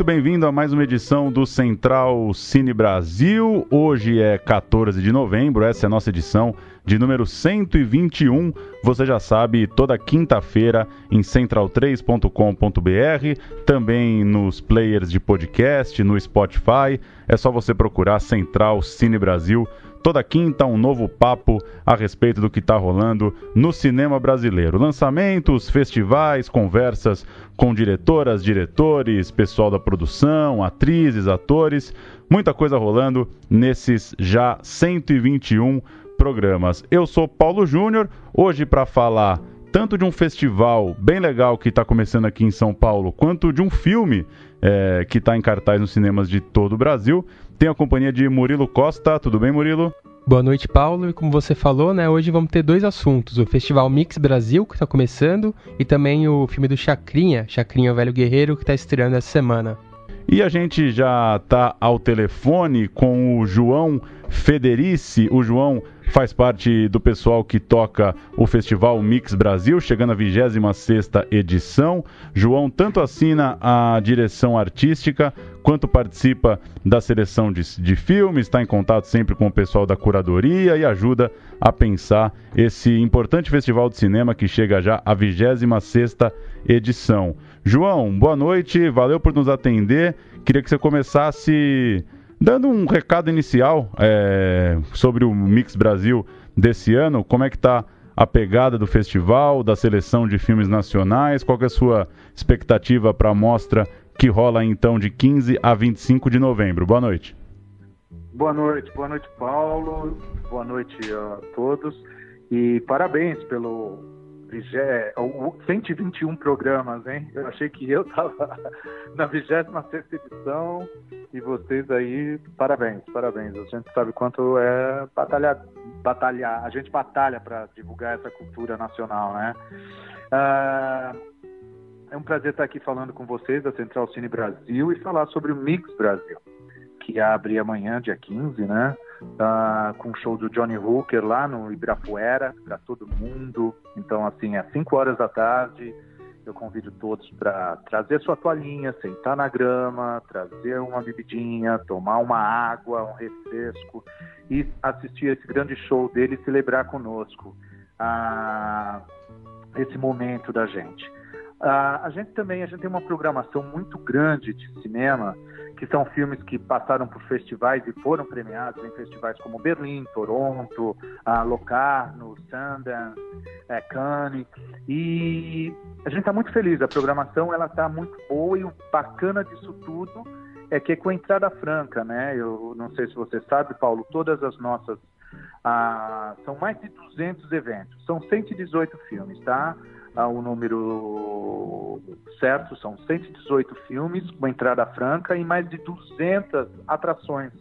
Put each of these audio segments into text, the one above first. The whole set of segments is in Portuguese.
Muito bem-vindo a mais uma edição do Central Cine Brasil. Hoje é 14 de novembro, essa é a nossa edição de número 121. Você já sabe, toda quinta-feira em central3.com.br, também nos players de podcast, no Spotify. É só você procurar Central Cine Brasil Toda quinta, um novo papo a respeito do que está rolando no cinema brasileiro. Lançamentos, festivais, conversas com diretoras, diretores, pessoal da produção, atrizes, atores, muita coisa rolando nesses já 121 programas. Eu sou Paulo Júnior, hoje para falar tanto de um festival bem legal que está começando aqui em São Paulo, quanto de um filme é, que está em cartaz nos cinemas de todo o Brasil. Tenho a companhia de Murilo Costa. Tudo bem, Murilo? Boa noite, Paulo. E como você falou, né, hoje vamos ter dois assuntos: o Festival Mix Brasil, que está começando, e também o filme do Chacrinha, Chacrinha o Velho Guerreiro, que está estreando essa semana. E a gente já está ao telefone com o João Federici. O João faz parte do pessoal que toca o Festival Mix Brasil, chegando à 26 edição. João tanto assina a direção artística, quanto participa da seleção de, de filmes, está em contato sempre com o pessoal da curadoria e ajuda a pensar esse importante festival de cinema que chega já à 26 edição. João, boa noite, valeu por nos atender. Queria que você começasse Dando um recado inicial é, sobre o Mix Brasil desse ano, como é que está a pegada do festival, da seleção de filmes nacionais, qual é a sua expectativa para a mostra que rola então de 15 a 25 de novembro? Boa noite. Boa noite, boa noite Paulo, boa noite a todos e parabéns pelo 121 programas, hein? Eu achei que eu estava na 26 edição e vocês aí, parabéns, parabéns. A gente sabe quanto é batalhar, batalhar a gente batalha para divulgar essa cultura nacional, né? Ah, é um prazer estar aqui falando com vocês da Central Cine Brasil e falar sobre o Mix Brasil, que abre amanhã, dia 15, né? uh, com o show do Johnny Hooker lá no Ibirapuera, para todo mundo. Então, assim, às 5 horas da tarde, eu convido todos para trazer sua toalhinha, sentar na grama, trazer uma bebidinha, tomar uma água, um refresco e assistir esse grande show dele e celebrar conosco uh, esse momento da gente. Uh, a gente também a gente tem uma programação muito grande de cinema que são filmes que passaram por festivais e foram premiados em festivais como Berlim, Toronto, Locarno, Sundance, é, Cannes. E a gente está muito feliz. A programação ela está muito boa e o bacana disso tudo é que é com a entrada franca, né? Eu não sei se você sabe, Paulo, todas as nossas ah, são mais de 200 eventos, são 118 filmes, tá? o número certo, são 118 filmes com entrada franca e mais de 200 atrações,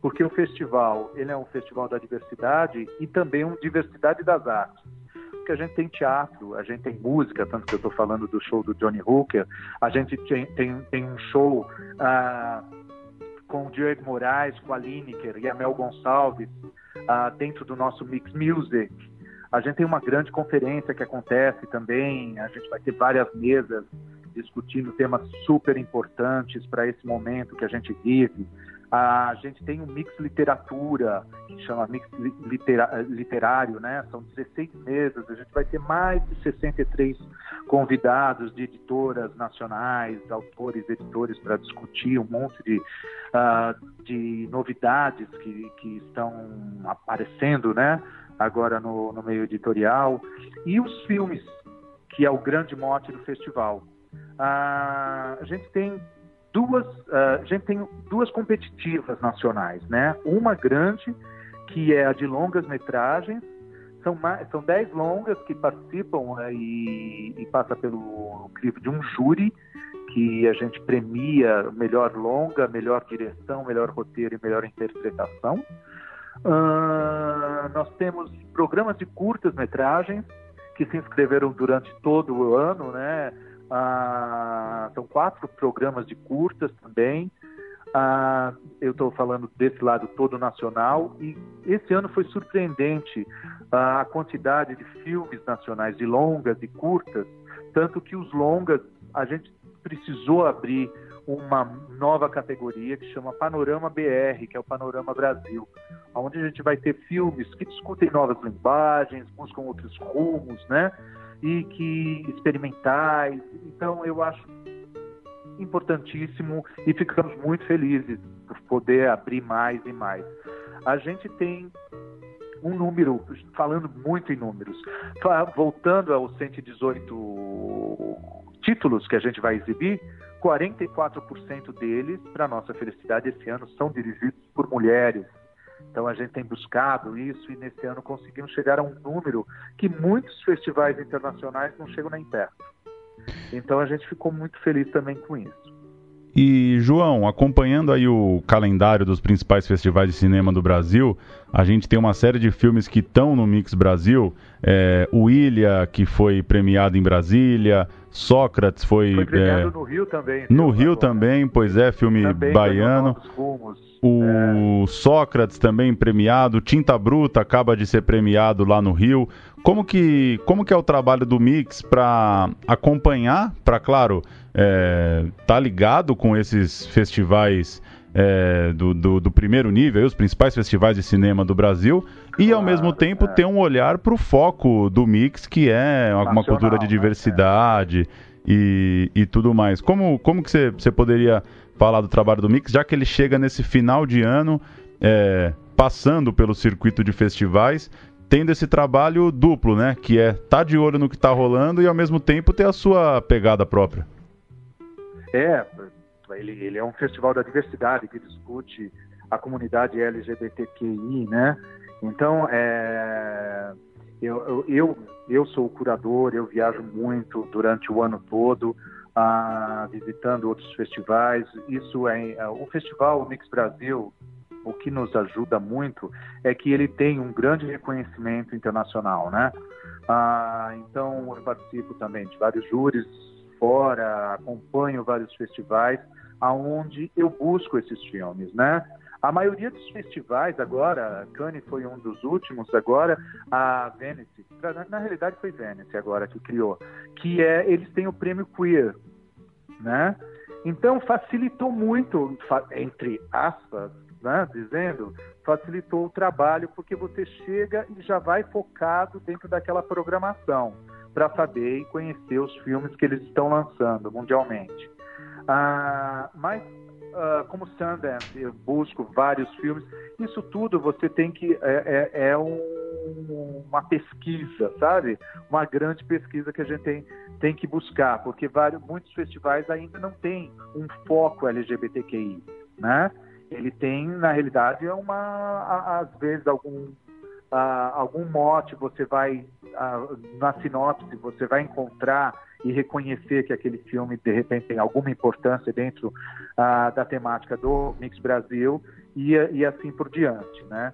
porque o festival ele é um festival da diversidade e também uma diversidade das artes. Porque a gente tem teatro, a gente tem música, tanto que eu estou falando do show do Johnny Hooker, a gente tem, tem, tem um show ah, com o Diego Moraes, com a Lineker e a Mel Gonçalves ah, dentro do nosso Mix Music. A gente tem uma grande conferência que acontece também, a gente vai ter várias mesas discutindo temas super importantes para esse momento que a gente vive. A gente tem um mix literatura, que chama mix literário, né? São 16 mesas, a gente vai ter mais de 63 convidados de editoras nacionais, autores, editores, para discutir um monte de, uh, de novidades que, que estão aparecendo, né? agora no, no meio editorial, e os filmes, que é o grande mote do festival. Ah, a gente tem duas, ah, a gente tem duas competitivas nacionais, né? Uma grande que é a de longas metragens, são mais, são dez longas que participam né, e, e passa pelo crivo de um júri que a gente premia melhor longa, melhor direção, melhor roteiro e melhor interpretação. Uh, nós temos programas de curtas-metragens que se inscreveram durante todo o ano, né? Uh, são quatro programas de curtas também. Uh, eu estou falando desse lado todo nacional e esse ano foi surpreendente a quantidade de filmes nacionais, de longas e curtas, tanto que os longas a gente precisou abrir uma nova categoria que chama Panorama BR, que é o Panorama Brasil, onde a gente vai ter filmes que discutem novas linguagens, buscam outros rumos, né? E que experimentais. Então eu acho importantíssimo e ficamos muito felizes por poder abrir mais e mais. A gente tem um número, falando muito em números, voltando aos 118 títulos que a gente vai exibir, 44% deles, para nossa felicidade, esse ano são dirigidos por mulheres. Então a gente tem buscado isso e nesse ano conseguimos chegar a um número que muitos festivais internacionais não chegam nem perto. Então a gente ficou muito feliz também com isso. E, João, acompanhando aí o calendário dos principais festivais de cinema do Brasil, a gente tem uma série de filmes que estão no Mix Brasil. É, o Ilha, que foi premiado em Brasília, Sócrates foi. Foi premiado é, no Rio também. No Rio agora. também, pois é, filme também baiano. O é. Sócrates também premiado, Tinta Bruta acaba de ser premiado lá no Rio. Como que, como que é o trabalho do Mix para acompanhar, para, claro, é, tá ligado com esses festivais é, do, do, do, primeiro nível, os principais festivais de cinema do Brasil, e ao mesmo tempo é. ter um olhar para o foco do mix, que é uma, cultura de né? diversidade né? e, e tudo mais. Como, como que você poderia falar do trabalho do mix, já que ele chega nesse final de ano, é, passando pelo circuito de festivais, tendo esse trabalho duplo, né? Que é estar tá de olho no que está rolando e ao mesmo tempo ter a sua pegada própria. É, ele, ele é um festival da diversidade que discute a comunidade LGBTQI, né? Então, é, eu, eu, eu sou o curador, eu viajo muito durante o ano todo, ah, visitando outros festivais. Isso é, é o festival Mix Brasil. O que nos ajuda muito é que ele tem um grande reconhecimento internacional, né? Ah, então eu participo também de vários júris fora, acompanho vários festivais aonde eu busco esses filmes, né? A maioria dos festivais agora, Cannes foi um dos últimos agora, a Venice, na realidade foi Venice agora que criou, que é eles têm o prêmio queer, né? Então facilitou muito, entre aspas, né, dizendo, facilitou o trabalho porque você chega e já vai focado dentro daquela programação para saber e conhecer os filmes que eles estão lançando mundialmente. Ah, mas ah, como Sundance, eu busco vários filmes. Isso tudo você tem que é, é, é um, uma pesquisa, sabe? Uma grande pesquisa que a gente tem, tem que buscar, porque vários, muitos festivais ainda não têm um foco LGBTQI, né? Ele tem, na realidade, é uma às vezes algum Uh, algum mote você vai na sinopse você vai encontrar e reconhecer que aquele filme de repente tem alguma importância dentro uh, da temática do Mix Brasil e, e assim por diante, né?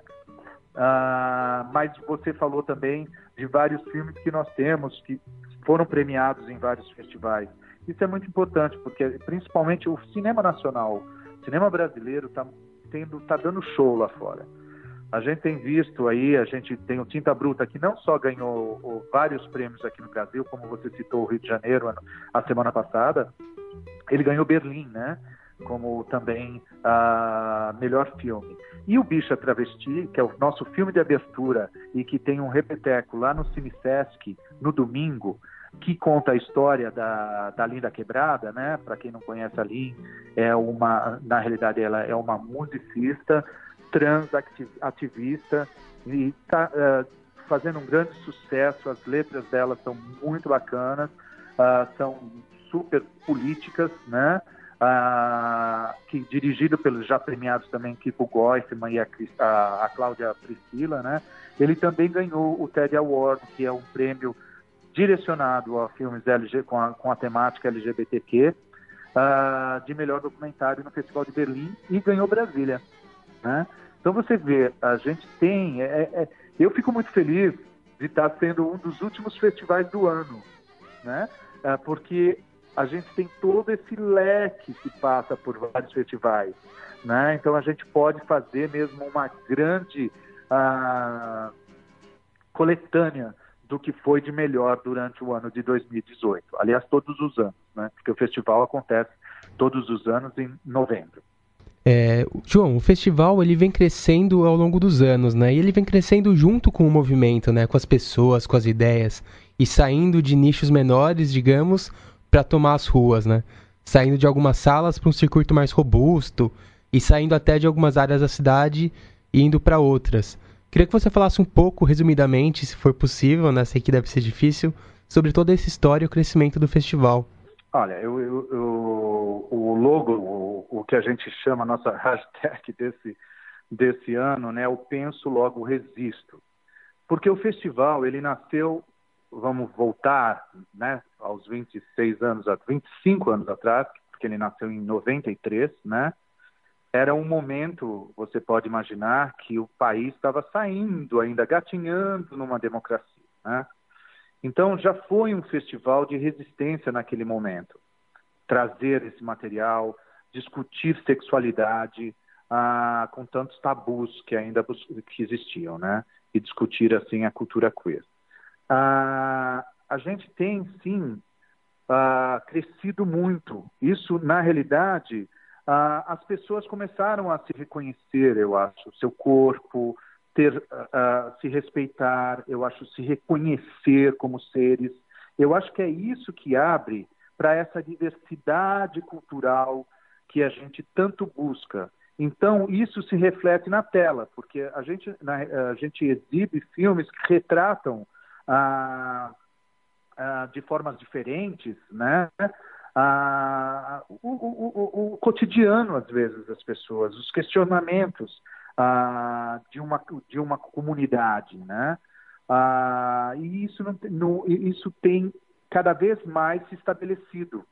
mas você falou também de vários filmes que nós temos que foram premiados em vários festivais. Isso é muito importante porque principalmente o cinema nacional, o cinema brasileiro está tá dando show lá fora. A gente tem visto aí, a gente tem o Tinta Bruta, que não só ganhou o, vários prêmios aqui no Brasil, como você citou o Rio de Janeiro a semana passada, ele ganhou Berlim, né? Como também a melhor filme. E o Bicha Travesti, que é o nosso filme de abertura e que tem um repeteco lá no Cine no domingo, que conta a história da, da Linda Quebrada, né? Para quem não conhece a Lin, é uma, na realidade ela é uma musicista transativista e está uh, eh, fazendo um grande sucesso. As letras dela são muito bacanas, uh, são super políticas, né? Uh, que dirigido pelos já premiados também Kiko Goifman e a, a, a Cláudia Priscila, né? Ele também ganhou o TED Award, que é um prêmio direcionado a filmes LG, com, a, com a temática LGBTQ, uh, de melhor documentário no Festival de Berlim e ganhou Brasília. Né? Então você vê, a gente tem. É, é, eu fico muito feliz de estar sendo um dos últimos festivais do ano, né? É, porque a gente tem todo esse leque que passa por vários festivais, né? Então a gente pode fazer mesmo uma grande uh, coletânea do que foi de melhor durante o ano de 2018. Aliás, todos os anos, né? Porque o festival acontece todos os anos em novembro. É, João, o festival ele vem crescendo ao longo dos anos, né? E ele vem crescendo junto com o movimento, né? Com as pessoas, com as ideias e saindo de nichos menores, digamos, para tomar as ruas, né? Saindo de algumas salas para um circuito mais robusto e saindo até de algumas áreas da cidade e indo para outras. Queria que você falasse um pouco, resumidamente, se for possível, né? Sei que deve ser difícil, sobre toda essa história e o crescimento do festival. Olha, eu, eu, o logo, o, o, que a gente chama, a nossa hashtag desse, desse ano, né, o Penso Logo Resisto. Porque o festival, ele nasceu, vamos voltar, né, aos 26 anos, 25 anos atrás, porque ele nasceu em 93, né, era um momento, você pode imaginar, que o país estava saindo, ainda gatinhando numa democracia, né? Então, já foi um festival de resistência naquele momento. Trazer esse material, discutir sexualidade ah, com tantos tabus que ainda que existiam, né? E discutir, assim, a cultura queer. Ah, a gente tem, sim, ah, crescido muito. Isso, na realidade, ah, as pessoas começaram a se reconhecer, eu acho, seu corpo, ter, uh, se respeitar, eu acho se reconhecer como seres. Eu acho que é isso que abre para essa diversidade cultural que a gente tanto busca. Então, isso se reflete na tela, porque a gente, na, a gente exibe filmes que retratam ah, ah, de formas diferentes né? ah, o, o, o, o cotidiano, às vezes, das pessoas, os questionamentos ah, de, uma, de uma comunidade, né? Ah, e isso, não, no, isso tem cada vez mais se estabelecido.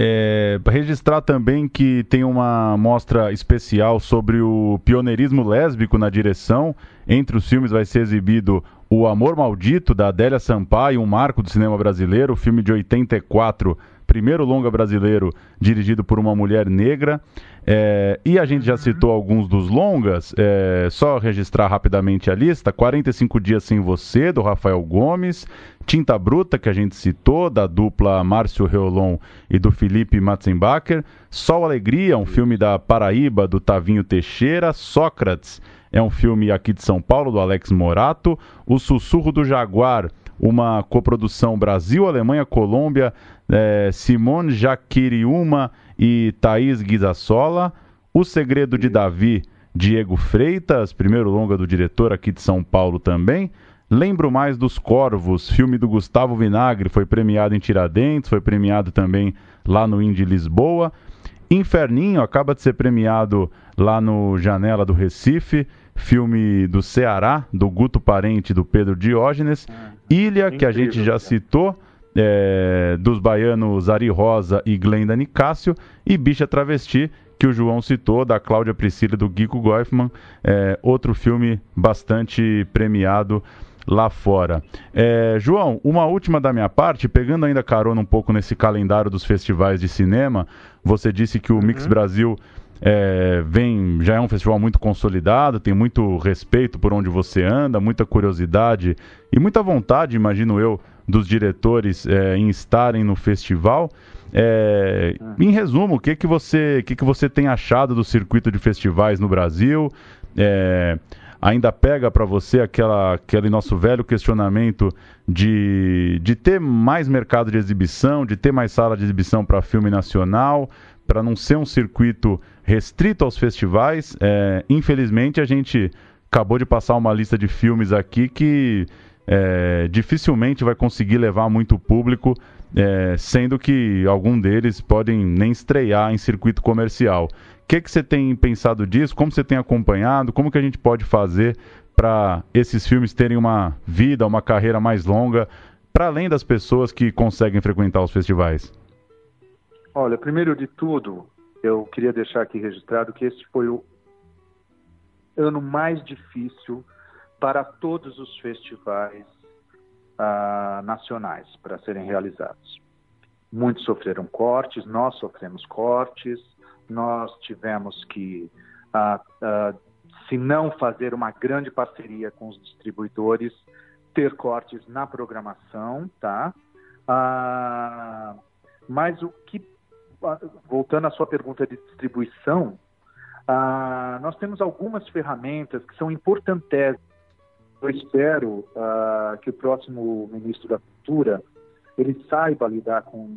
É, registrar também que tem uma mostra especial sobre o pioneirismo lésbico na direção. Entre os filmes vai ser exibido O Amor Maldito, da Adélia Sampaio, um marco do cinema brasileiro, filme de 84, primeiro longa brasileiro dirigido por uma mulher negra. É, e a gente já citou alguns dos longas, é, só registrar rapidamente a lista: 45 Dias Sem Você, do Rafael Gomes, Tinta Bruta, que a gente citou, da dupla Márcio Reolon e do Felipe Matzenbacher, Sol Alegria, um filme da Paraíba, do Tavinho Teixeira, Sócrates, é um filme aqui de São Paulo, do Alex Morato, O Sussurro do Jaguar, uma coprodução Brasil, Alemanha, Colômbia, é, Simone Jaquiriúma e Thaís Guizassola. O Segredo de Davi, Diego Freitas, primeiro longa do diretor aqui de São Paulo também. Lembro mais dos Corvos, filme do Gustavo Vinagre, foi premiado em Tiradentes, foi premiado também lá no Indy Lisboa. Inferninho acaba de ser premiado lá no Janela do Recife, filme do Ceará, do Guto Parente do Pedro Diógenes. Ah, Ilha, que a gente já citou, é, dos baianos Ari Rosa e Glenda Nicásio, e Bicha Travesti, que o João citou, da Cláudia Priscila do Guico Goifman, é, outro filme bastante premiado lá fora. É, João, uma última da minha parte, pegando ainda carona um pouco nesse calendário dos festivais de cinema, você disse que o uhum. Mix Brasil é, vem, já é um festival muito consolidado, tem muito respeito por onde você anda, muita curiosidade e muita vontade, imagino eu, dos diretores é, em estarem no festival. É, em resumo, o que, que, você, que, que você tem achado do circuito de festivais no Brasil? É, ainda pega para você aquela, aquele nosso velho questionamento de, de ter mais mercado de exibição, de ter mais sala de exibição para filme nacional, para não ser um circuito restrito aos festivais. É, infelizmente, a gente acabou de passar uma lista de filmes aqui que é, dificilmente vai conseguir levar muito público, é, sendo que algum deles podem nem estrear em circuito comercial. O que, que você tem pensado disso? Como você tem acompanhado? Como que a gente pode fazer para esses filmes terem uma vida, uma carreira mais longa, para além das pessoas que conseguem frequentar os festivais? Olha, primeiro de tudo, eu queria deixar aqui registrado que esse foi o ano mais difícil para todos os festivais uh, nacionais para serem realizados. Muitos sofreram cortes, nós sofremos cortes, nós tivemos que, uh, uh, se não fazer uma grande parceria com os distribuidores, ter cortes na programação, tá? mas o que, voltando à sua pergunta de distribuição, nós temos algumas ferramentas que são importantes eu espero que o próximo ministro da Cultura ele saiba lidar com,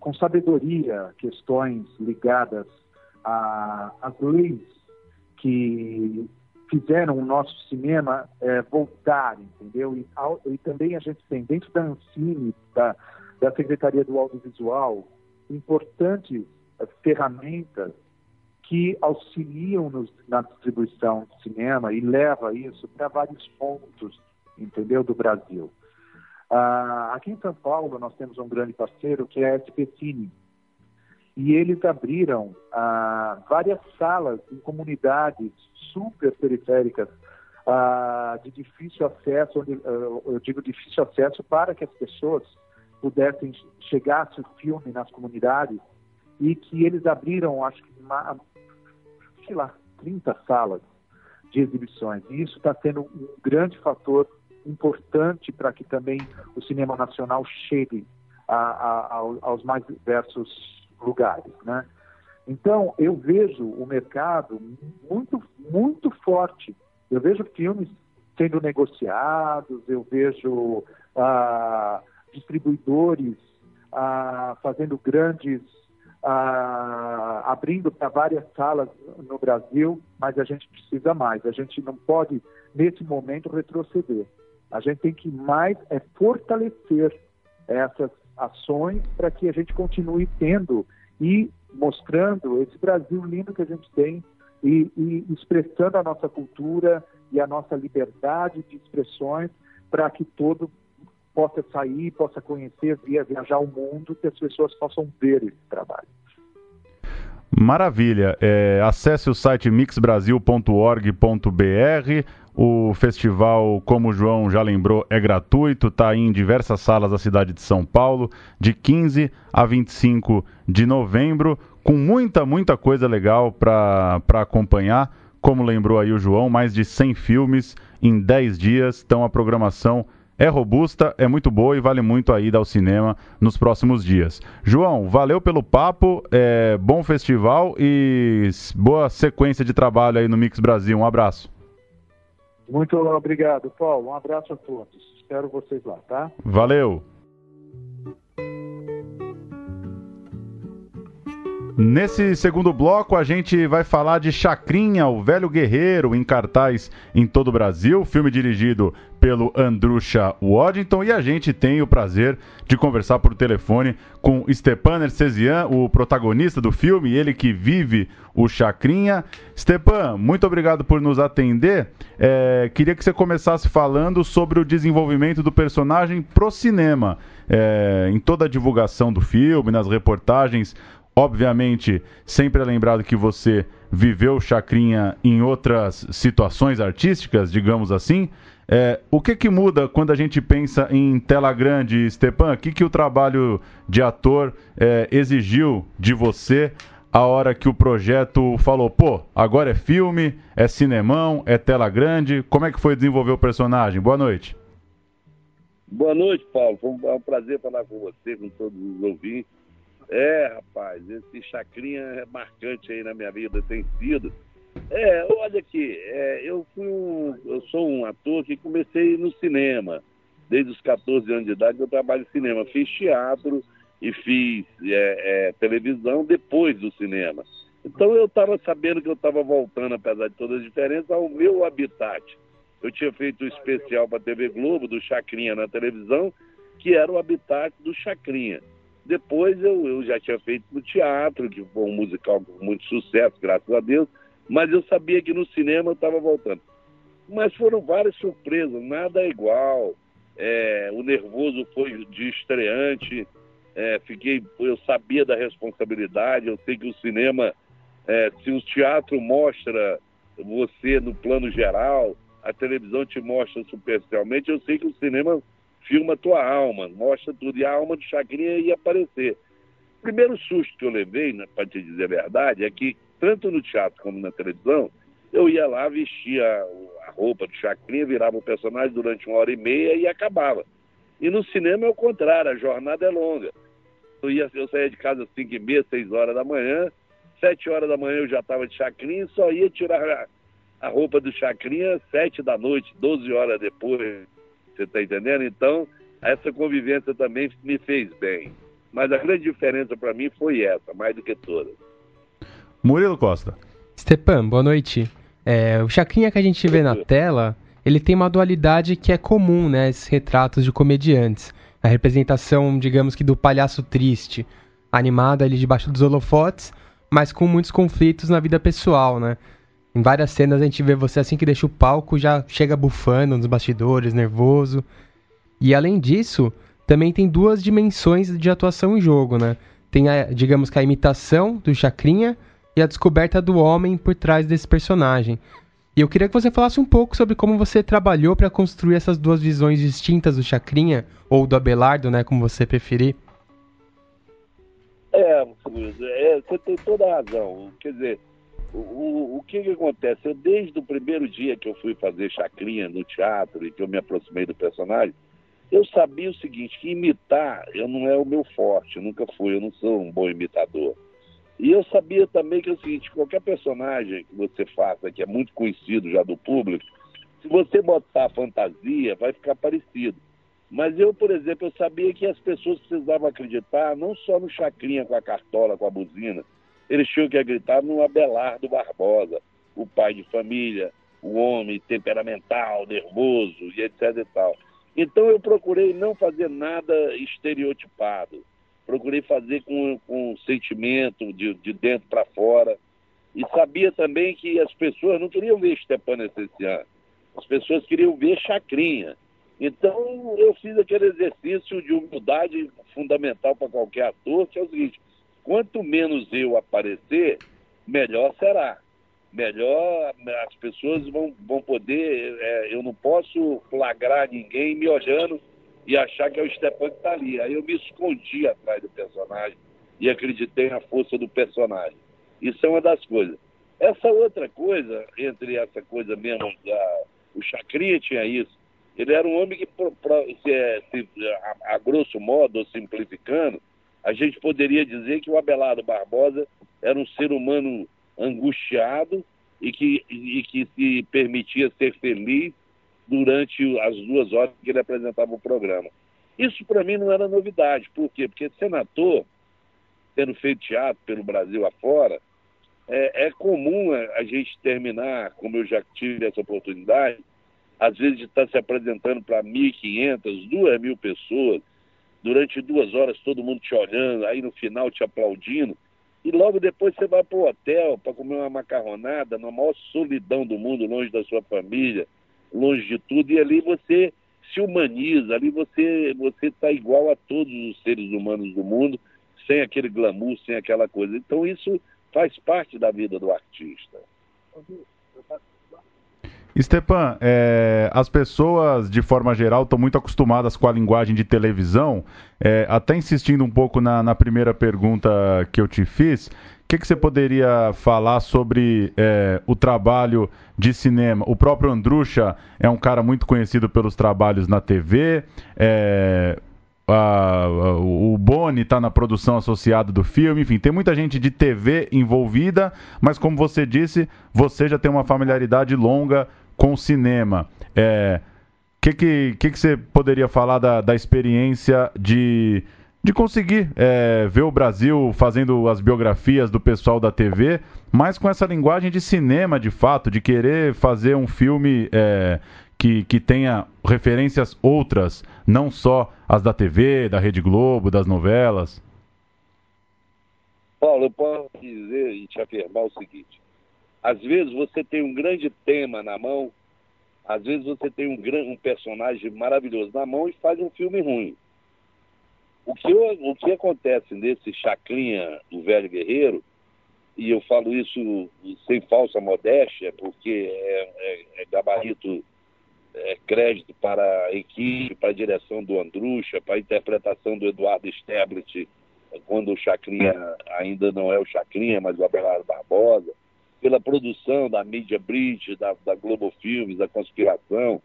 com sabedoria questões ligadas às leis que fizeram o nosso cinema é, voltar, entendeu? E, e, também a gente tem dentro da Ancine, da, da Secretaria do Audiovisual, importantes eh, ferramentas que auxiliam nos, na distribuição de cinema e leva isso para vários pontos, entendeu, do Brasil. Ah, aqui em São Paulo nós temos um grande parceiro que é a SP Cine e eles abriram ah, várias salas em comunidades super periféricas ah, de difícil acesso, ah, eu digo difícil acesso para que as pessoas pudessem chegar o filme nas comunidades e que eles abriram, acho que sei lá, 30 salas de exibições. E isso está sendo um grande fator importante para que também o cinema nacional chegue a, a, aos mais diversos lugares, né? Então, eu vejo o mercado muito, muito forte. Eu vejo filmes sendo negociados, eu vejo ah, distribuidores ah, fazendo grandes ah, abrindo para várias salas no Brasil, mas a gente precisa mais. A gente não pode, nesse momento, retroceder. A gente tem que mais é fortalecer essas ações para que a gente continue tendo e mostrando esse Brasil lindo que a gente tem e, e expressando a nossa cultura e a nossa liberdade de expressões para que todo possa sair, possa conhecer, via viajar o mundo, que as pessoas possam ver esse trabalho. Maravilha. É, acesse o site mixbrasil.org.br. O festival, como o João já lembrou, é gratuito, está em diversas salas da cidade de São Paulo, de 15 a 25 de novembro, com muita, muita coisa legal para acompanhar. Como lembrou aí o João, mais de 100 filmes em 10 dias, então a programação é robusta, é muito boa e vale muito a ida ao cinema nos próximos dias. João, valeu pelo papo, é, bom festival e boa sequência de trabalho aí no Mix Brasil. Um abraço. Muito obrigado, Paulo. Um abraço a todos. Espero vocês lá, tá? Valeu. Nesse segundo bloco, a gente vai falar de Chacrinha, o Velho Guerreiro, em cartaz em todo o Brasil, filme dirigido pelo Andrusha Waddington, e a gente tem o prazer de conversar por telefone com Stepan Ercesian, o protagonista do filme, ele que vive o Chacrinha. Stepan, muito obrigado por nos atender. É, queria que você começasse falando sobre o desenvolvimento do personagem pro cinema. É, em toda a divulgação do filme, nas reportagens, Obviamente, sempre é lembrado que você viveu Chacrinha em outras situações artísticas, digamos assim. É, o que, que muda quando a gente pensa em tela grande, Stepan? O que, que o trabalho de ator é, exigiu de você a hora que o projeto falou, pô, agora é filme, é cinemão, é tela grande? Como é que foi desenvolver o personagem? Boa noite. Boa noite, Paulo. Foi um prazer falar com você, com todos os ouvintes. É, rapaz, esse chacrinha é marcante aí na minha vida, tem sido. É, olha aqui, é, eu fui um, eu sou um ator que comecei no cinema. Desde os 14 anos de idade eu trabalho em cinema. Fiz teatro e fiz é, é, televisão depois do cinema. Então eu estava sabendo que eu estava voltando, apesar de todas as diferenças, ao meu habitat. Eu tinha feito um especial para a TV Globo, do Chacrinha na televisão, que era o habitat do Chacrinha. Depois eu, eu já tinha feito no teatro, que foi um musical com muito sucesso, graças a Deus, mas eu sabia que no cinema eu estava voltando. Mas foram várias surpresas, nada é igual. É, o nervoso foi de estreante, é, fiquei, eu sabia da responsabilidade, eu sei que o cinema, é, se o teatro mostra você no plano geral, a televisão te mostra superficialmente, eu sei que o cinema filma tua alma, mostra tudo, e a alma do Chacrinha ia aparecer. O primeiro susto que eu levei, né, para te dizer a verdade, é que tanto no teatro como na televisão, eu ia lá, vestia a roupa do Chacrinha, virava o personagem durante uma hora e meia e acabava. E no cinema é o contrário, a jornada é longa. Eu, ia, eu saía de casa às 5 e meia, 6 horas da manhã, 7 horas da manhã eu já estava de Chacrinha e só ia tirar a, a roupa do Chacrinha 7 da noite, 12 horas depois. Você está entendendo? Então, essa convivência também me fez bem. Mas a grande diferença para mim foi essa, mais do que todas. Murilo Costa. Stepan, boa noite. É, o Chacrinha que a gente vê na tela, ele tem uma dualidade que é comum, né? Esses retratos de comediantes. A representação, digamos que, do palhaço triste, animado ali debaixo dos holofotes, mas com muitos conflitos na vida pessoal, né? Em várias cenas a gente vê você assim que deixa o palco, já chega bufando nos bastidores, nervoso. E além disso, também tem duas dimensões de atuação em jogo, né? Tem, a, digamos que a imitação do Chacrinha e a descoberta do homem por trás desse personagem. E eu queria que você falasse um pouco sobre como você trabalhou para construir essas duas visões distintas do Chacrinha, ou do Abelardo, né, como você preferir. É, é você tem toda a razão. Quer dizer, o, o que, que acontece? Eu, desde o primeiro dia que eu fui fazer Chacrinha no teatro e que eu me aproximei do personagem, eu sabia o seguinte, que imitar eu não é o meu forte, nunca fui, eu não sou um bom imitador. E eu sabia também que é o seguinte, qualquer personagem que você faça, que é muito conhecido já do público, se você botar fantasia, vai ficar parecido. Mas eu, por exemplo, eu sabia que as pessoas precisavam acreditar não só no Chacrinha com a cartola, com a buzina, eles tinham que acreditar no Abelardo Barbosa, o pai de família, o homem temperamental, nervoso e etc e tal. Então eu procurei não fazer nada estereotipado procurei fazer com, com sentimento, de, de dentro para fora. E sabia também que as pessoas não queriam ver Stepan Essenciano, as pessoas queriam ver Chacrinha. Então eu fiz aquele exercício de humildade fundamental para qualquer ator, que é o seguinte: quanto menos eu aparecer, melhor será. Melhor as pessoas vão, vão poder. É, eu não posso flagrar ninguém me olhando e achar que é o Stepan que está ali. Aí eu me escondi atrás do personagem e acreditei na força do personagem. Isso é uma das coisas. Essa outra coisa, entre essa coisa mesmo, da, o Chacrinha tinha isso. Ele era um homem que, se, é, se, a, a grosso modo, simplificando, a gente poderia dizer que o Abelardo Barbosa era um ser humano angustiado e que, e que se permitia ser feliz durante as duas horas que ele apresentava o programa. Isso para mim não era novidade. Por quê? Porque senador, tendo feito teatro pelo Brasil afora, é, é comum a, a gente terminar, como eu já tive essa oportunidade, às vezes de estar se apresentando para 1.500, 2.000 pessoas, durante duas horas todo mundo te olhando, aí no final te aplaudindo, e logo depois você vai para o hotel para comer uma macarronada, na maior solidão do mundo, longe da sua família, longe de tudo, e ali você se humaniza, ali você você está igual a todos os seres humanos do mundo, sem aquele glamour, sem aquela coisa. Então isso faz parte da vida do artista. Stepan, é, as pessoas, de forma geral, estão muito acostumadas com a linguagem de televisão. É, até insistindo um pouco na, na, primeira pergunta que eu te fiz, o que, que você poderia falar sobre é, o trabalho de cinema? O próprio Andrucha é um cara muito conhecido pelos trabalhos na TV. É, a, a, o Boni está na produção associada do filme, enfim, tem muita gente de TV envolvida, mas como você disse, você já tem uma familiaridade longa com o cinema. É, que, que, que, que você poderia falar da, da experiência de de conseguir é, ver o Brasil fazendo as biografias do pessoal da TV, mas com essa linguagem de cinema, de fato, de querer fazer um filme é, que, que tenha referências outras, não só as da TV, da Rede Globo, das novelas. Paulo, eu posso dizer e te afirmar o seguinte: às vezes você tem um grande tema na mão, às vezes você tem um, um personagem maravilhoso na mão e faz um filme ruim. O que, o que acontece nesse Chacrinha do Velho Guerreiro e eu falo isso sem falsa modéstia, porque é, é, é gabarito, é crédito para a equipe, para a direção do Andrucha, para a interpretação do Eduardo Stablet, quando o Chacrinha ainda não é o Chacrinha, mas o Abelardo Barbosa, pela produção da Media Bridge, da, da Globo Filmes, da Conspiração,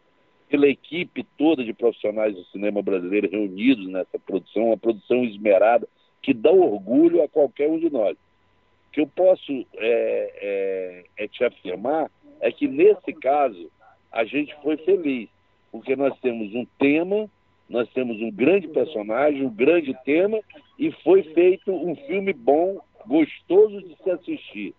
pela equipe toda de profissionais do cinema brasileiro reunidos nessa produção, uma produção esmerada que dá orgulho a qualquer um de nós. O que eu posso é, é, é te afirmar é que, nesse caso, a gente foi feliz, porque nós temos um tema, nós temos um grande personagem, um grande tema, e foi feito um filme bom, gostoso de se assistir.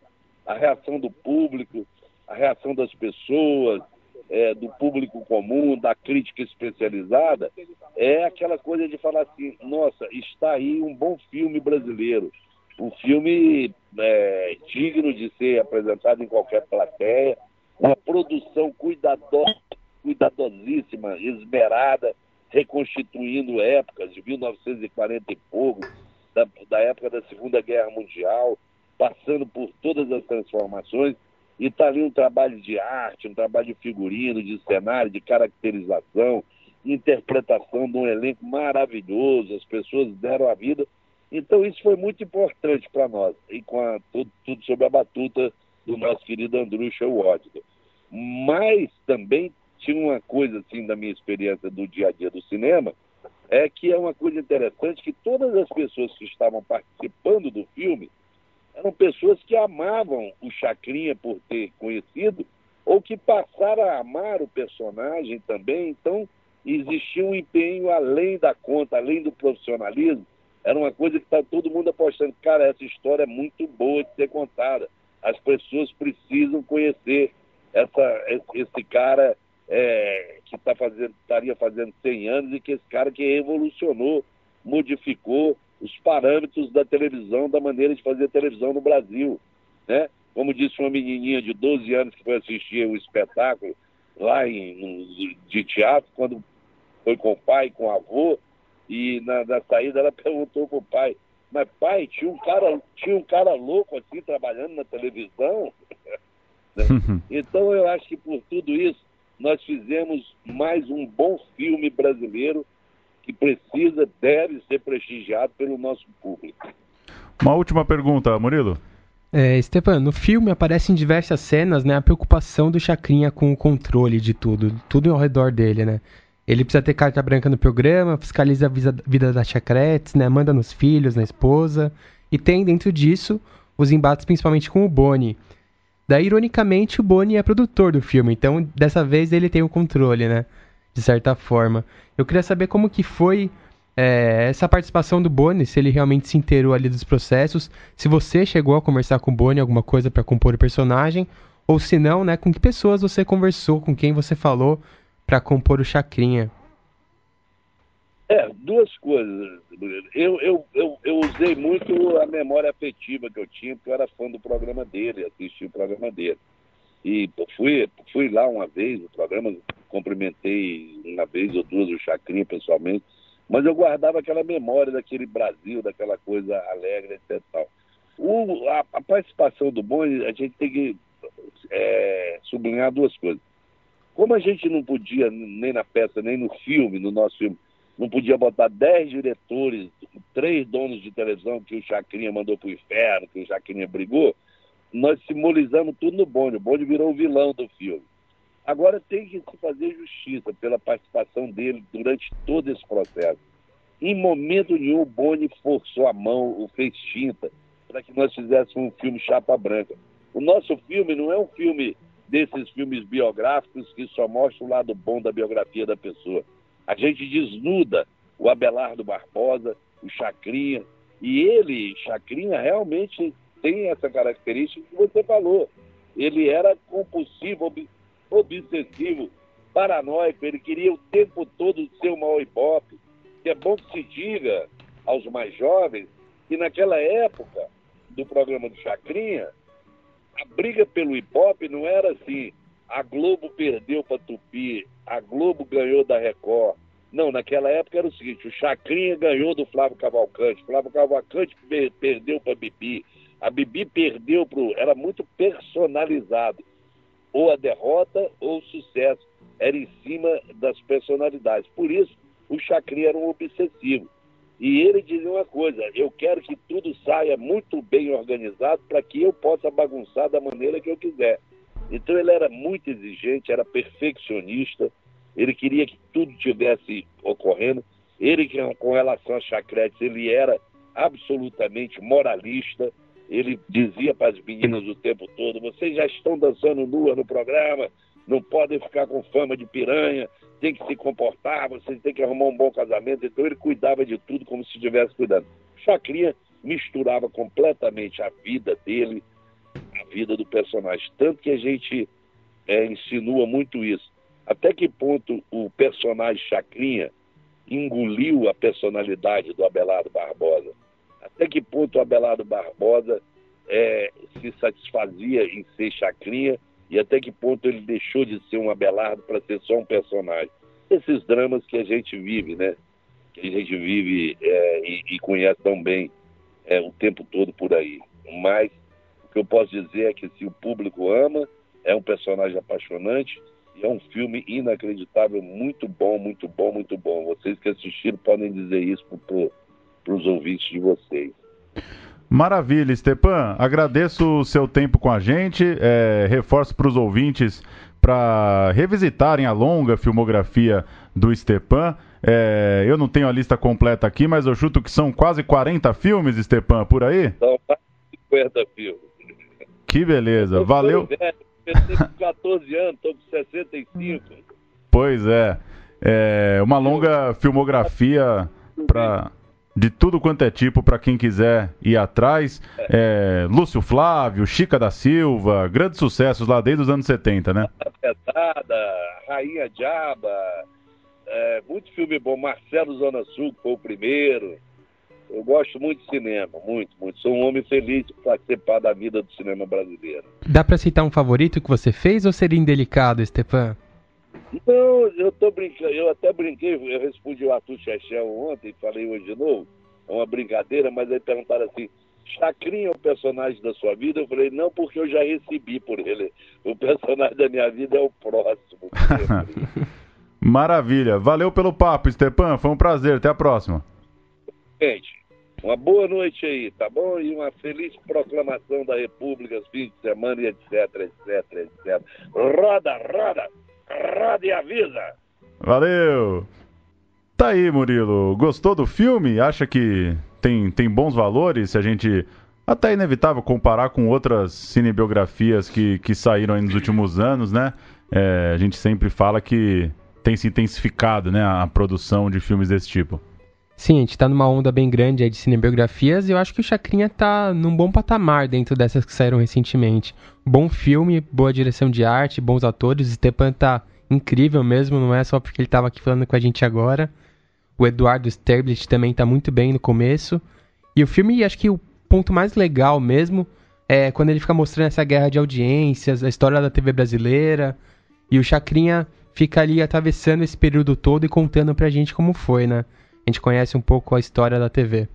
A reação do público, a reação das pessoas, é, do público comum, da crítica especializada, é aquela coisa de falar assim: nossa, está aí um bom filme brasileiro, um filme é, digno de ser apresentado em qualquer plateia, uma produção cuidadosa, cuidadosíssima, esmerada, reconstituindo épocas de 1940 e pouco, da, da época da Segunda Guerra Mundial, passando por todas as transformações e está ali um trabalho de arte, um trabalho de figurino, de cenário, de caracterização, interpretação de um elenco maravilhoso, as pessoas deram a vida. Então isso foi muito importante para nós, e com a, tudo, tudo sob a batuta do nosso querido Andrucha Wodka. Mas também tinha uma coisa assim da minha experiência do dia a dia do cinema, é que é uma coisa interessante que todas as pessoas que estavam participando do filme eram pessoas que amavam o Chacrinha por ter conhecido ou que passaram a amar o personagem também. Então, existia um empenho além da conta, além do profissionalismo. Era uma coisa que está todo mundo apostando. Cara, essa história é muito boa de ser contada. As pessoas precisam conhecer essa, esse cara é, que tá fazendo, estaria fazendo 100 anos e que esse cara que revolucionou, modificou os parâmetros da televisão, da maneira de fazer televisão no Brasil. Né? Como disse uma menininha de 12 anos que foi assistir o espetáculo lá em, de teatro, quando foi com o pai, com o avô, e na, na saída ela perguntou pro pai, mas pai, tinha um cara, tinha um cara louco assim trabalhando na televisão? então eu acho que por tudo isso nós fizemos mais um bom filme brasileiro que precisa, deve ser prestigiado pelo nosso público. Uma última pergunta, Murilo. É, Stepan, no filme aparece em diversas cenas né, a preocupação do Chacrinha com o controle de tudo, tudo ao redor dele, né? Ele precisa ter carta branca no programa, fiscaliza a vida da Chacretes, né, manda nos filhos, na esposa, e tem dentro disso os embates principalmente com o Boni. Daí, ironicamente, o Boni é produtor do filme, então dessa vez ele tem o controle, né? De certa forma. Eu queria saber como que foi é, essa participação do Boni, se ele realmente se inteirou ali dos processos, se você chegou a conversar com o Boni alguma coisa para compor o personagem, ou se não, né, com que pessoas você conversou, com quem você falou para compor o Chacrinha. É, duas coisas. Eu, eu, eu, eu, usei muito a memória afetiva que eu tinha, porque eu era fã do programa dele, assisti o programa dele. E fui, fui lá uma vez, o programa cumprimentei uma vez ou duas o Chacrinha pessoalmente, mas eu guardava aquela memória daquele Brasil, daquela coisa alegre, etc. O, a, a, participação do Boni, a gente tem que é, sublinhar duas coisas. Como a gente não podia, nem na peça, nem no filme, no nosso filme, não podia botar dez diretores, três donos de televisão que o Chacrinha mandou para o inferno, que o Chacrinha brigou, nós simbolizamos tudo no Boni. O Boni virou o vilão do filme. Agora tem que se fazer justiça pela participação dele durante todo esse processo. Em momento nenhum, o Boni forçou a mão, o fez tinta, para que nós fizéssemos um filme chapa branca. O nosso filme não é um filme desses filmes biográficos que só mostra o lado bom da biografia da pessoa. A gente desnuda o Abelardo Barbosa, o Chacrinha, e ele, Chacrinha, realmente tem essa característica que você falou. Ele era compulsivo, obsessivo, paranoico, ele queria o tempo todo ser uma maior ibope. Que é bom que se diga aos mais jovens que naquela época do programa do Chacrinha, a briga pelo ibope não era assim, a Globo perdeu para Tupi, a Globo ganhou da Record. Não, naquela época era o seguinte, o Chacrinha ganhou do Flávio Cavalcante, Flávio Cavalcante perdeu para Bibi, A Bibi perdeu pro. Era muito personalizado. Ou a derrota ou o sucesso. Era em cima das personalidades. Por isso, o Chacrinha era um obsessivo. E ele dizia uma coisa: eu quero que tudo saia muito bem organizado para que eu possa bagunçar da maneira que eu quiser. Então ele era muito exigente, era perfeccionista, ele queria que tudo tivesse ocorrendo. Ele, com relação a chacretes, ele era absolutamente moralista. Ele dizia para as meninas o tempo todo: vocês já estão dançando nua no programa, não podem ficar com fama de piranha, tem que se comportar, vocês têm que arrumar um bom casamento. Então ele cuidava de tudo como se estivesse cuidando. Chacrinha misturava completamente a vida dele, a vida do personagem. Tanto que a gente é, insinua muito isso. Até que ponto o personagem Chacrinha engoliu a personalidade do Abelardo Barbosa? Até que ponto o Abelardo Barbosa é, se satisfazia em ser Chacrinha e até que ponto ele deixou de ser um Abelardo para ser só um personagem? Esses dramas que a gente vive, né? Que a gente vive é, e, e, conhece tão bem é, o tempo todo por aí. Mas o que eu posso dizer é que se o público ama, é um personagem apaixonante e é um filme inacreditável, muito bom, muito bom, muito bom. Vocês que assistiram podem dizer isso para os ouvintes de vocês. Maravilha, Stepan. Agradeço o seu tempo com a gente. É, reforço para os ouvintes para revisitarem a longa filmografia do Stepan. É, eu não tenho a lista completa aqui, mas eu chuto que são quase 40 filmes, Stepan, por aí? São quase 50 filmes. Que beleza. Valeu. Velho eu tenho 14 anos, estou com 65. Pois é. É uma longa filmografia para de tudo quanto é tipo para quem quiser ir atrás. É, Lúcio Flávio, Chica da Silva, grandes sucessos lá desde os anos 70, né? Pesada, Rainha Diaba, é, muito filme bom. Marcelo Zona Sul, que foi o primeiro. Eu gosto muito de cinema, muito, muito. Sou um homem feliz de participar da vida do cinema brasileiro. Dá para citar um favorito que você fez ou seria indelicado, Stepan? Não, eu tô brincando, eu até brinquei, eu respondi o Arthur Chechel ontem, falei hoje de novo, é uma brincadeira, mas aí perguntaram assim, Chacrinha é o personagem da sua vida? Eu falei, não, porque eu já recebi por ele. O personagem da minha vida é o próximo. Maravilha. Valeu pelo papo, Stepan. Foi um prazer. Até a próxima. Gente, uma boa noite aí, tá bom? E uma feliz proclamação da República, fim de semana e etc, etc, etc. Roda, roda, e avisa! Valeu! Tá aí, Murilo. Gostou do filme? Acha que tem, tem bons valores? Se a gente. Até é inevitável comparar com outras cinebiografias que, que saíram nos últimos anos, né? É, a gente sempre fala que tem se intensificado né, a produção de filmes desse tipo. Sim, a gente tá numa onda bem grande aí de cinebiografias e eu acho que o Chacrinha tá num bom patamar dentro dessas que saíram recentemente. Bom filme, boa direção de arte, bons atores. O Stepan tá incrível mesmo, não é só porque ele tava aqui falando com a gente agora. O Eduardo Sterblit também tá muito bem no começo. E o filme, acho que o ponto mais legal mesmo é quando ele fica mostrando essa guerra de audiências, a história da TV brasileira. E o Chacrinha fica ali atravessando esse período todo e contando pra gente como foi, né? Gente conhece um pouco a história da TV.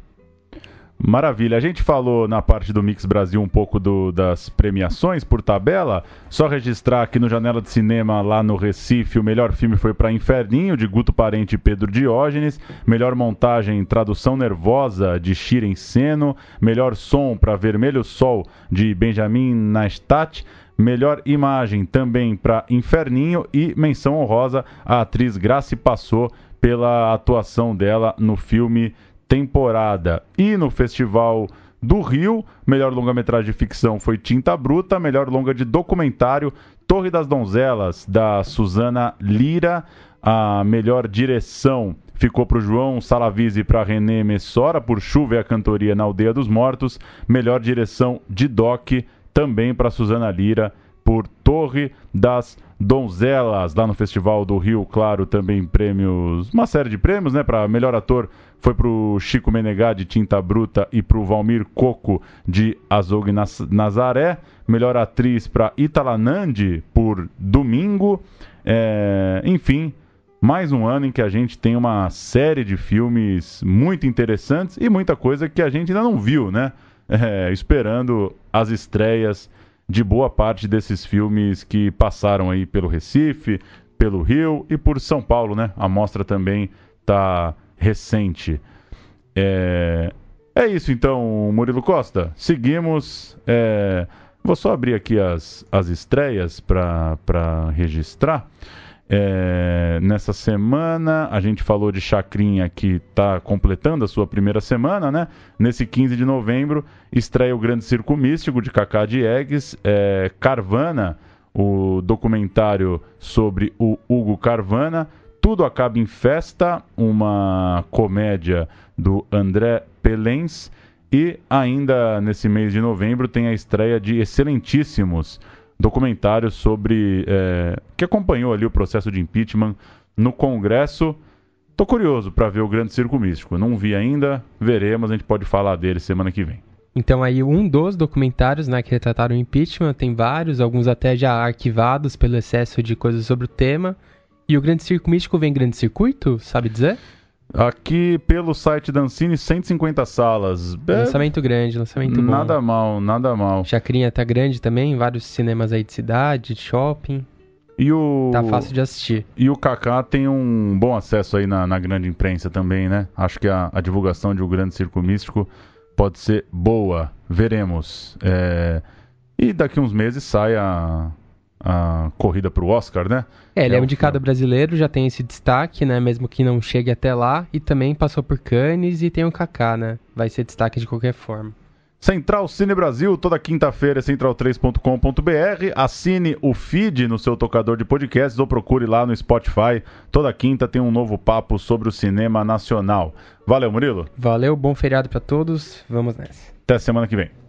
Maravilha. A gente falou na parte do Mix Brasil um pouco do, das premiações por tabela. Só registrar aqui no Janela de Cinema, lá no Recife, o melhor filme foi para Inferninho, de Guto Parente e Pedro Diógenes. Melhor montagem, Tradução Nervosa, de Shiren Seno. Melhor som para Vermelho Sol, de Benjamin Nastat. Melhor imagem também para Inferninho. E menção honrosa, a atriz Grace Passou pela atuação dela no filme Temporada. E no Festival do Rio, melhor longa-metragem de ficção foi Tinta Bruta, melhor longa de documentário Torre das Donzelas, da Suzana Lira. A melhor direção ficou para o João Salavise e para René Messora por Chuva e a Cantoria na Aldeia dos Mortos. Melhor direção de doc também para Suzana Lira por Torre das Donzelas, lá no Festival do Rio, claro, também prêmios, uma série de prêmios, né? Para melhor ator foi para o Chico Menegá de Tinta Bruta e para o Valmir Coco de Azog Nazaré. Melhor atriz para Itala Nandi por Domingo. É, enfim, mais um ano em que a gente tem uma série de filmes muito interessantes e muita coisa que a gente ainda não viu, né? é, esperando as estreias de boa parte desses filmes que passaram aí pelo Recife, pelo Rio e por São Paulo, né? A mostra também tá recente. É, é isso então, Murilo Costa. Seguimos. É... Vou só abrir aqui as, as estreias para registrar. É, nessa semana, a gente falou de Chacrinha que está completando a sua primeira semana, né? Nesse 15 de novembro, estreia o Grande Circo Místico de Cacá Diegues, é, Carvana, o documentário sobre o Hugo Carvana. Tudo Acaba em Festa, uma comédia do André Pelens. E ainda nesse mês de novembro tem a estreia de excelentíssimos documentário sobre. É, que acompanhou ali o processo de impeachment no Congresso. Tô curioso para ver o Grande Circo Místico. Não vi ainda, veremos, a gente pode falar dele semana que vem. Então aí um dos documentários né, que retrataram o impeachment, tem vários, alguns até já arquivados pelo excesso de coisas sobre o tema. E o Grande Circo Místico vem em grande circuito, sabe dizer? Aqui pelo site da Ancine, 150 salas. É... Lançamento grande, lançamento bom. Nada mal, nada mal. Chacrinha tá grande também, vários cinemas aí de cidade, de shopping. E o... Tá fácil de assistir. E o Kaká tem um bom acesso aí na, na grande imprensa também, né? Acho que a, a, divulgação de O Grande Circo Místico pode ser boa. Veremos. É... E daqui uns meses sai a, a corrida para o Oscar, né? É, ele é, é um indicado brasileiro, já tem esse destaque, né? Mesmo que não chegue até lá. E também passou por Cannes e tem o Kaká, né? Vai ser destaque de qualquer forma. Central Cine Brasil, toda quinta-feira, central3.com.br. Assine o feed no seu tocador de podcasts ou procure lá no Spotify. Toda quinta tem um novo papo sobre o cinema nacional. Valeu, Murilo. Valeu, bom feriado para todos. Vamos nessa. Até semana que vem.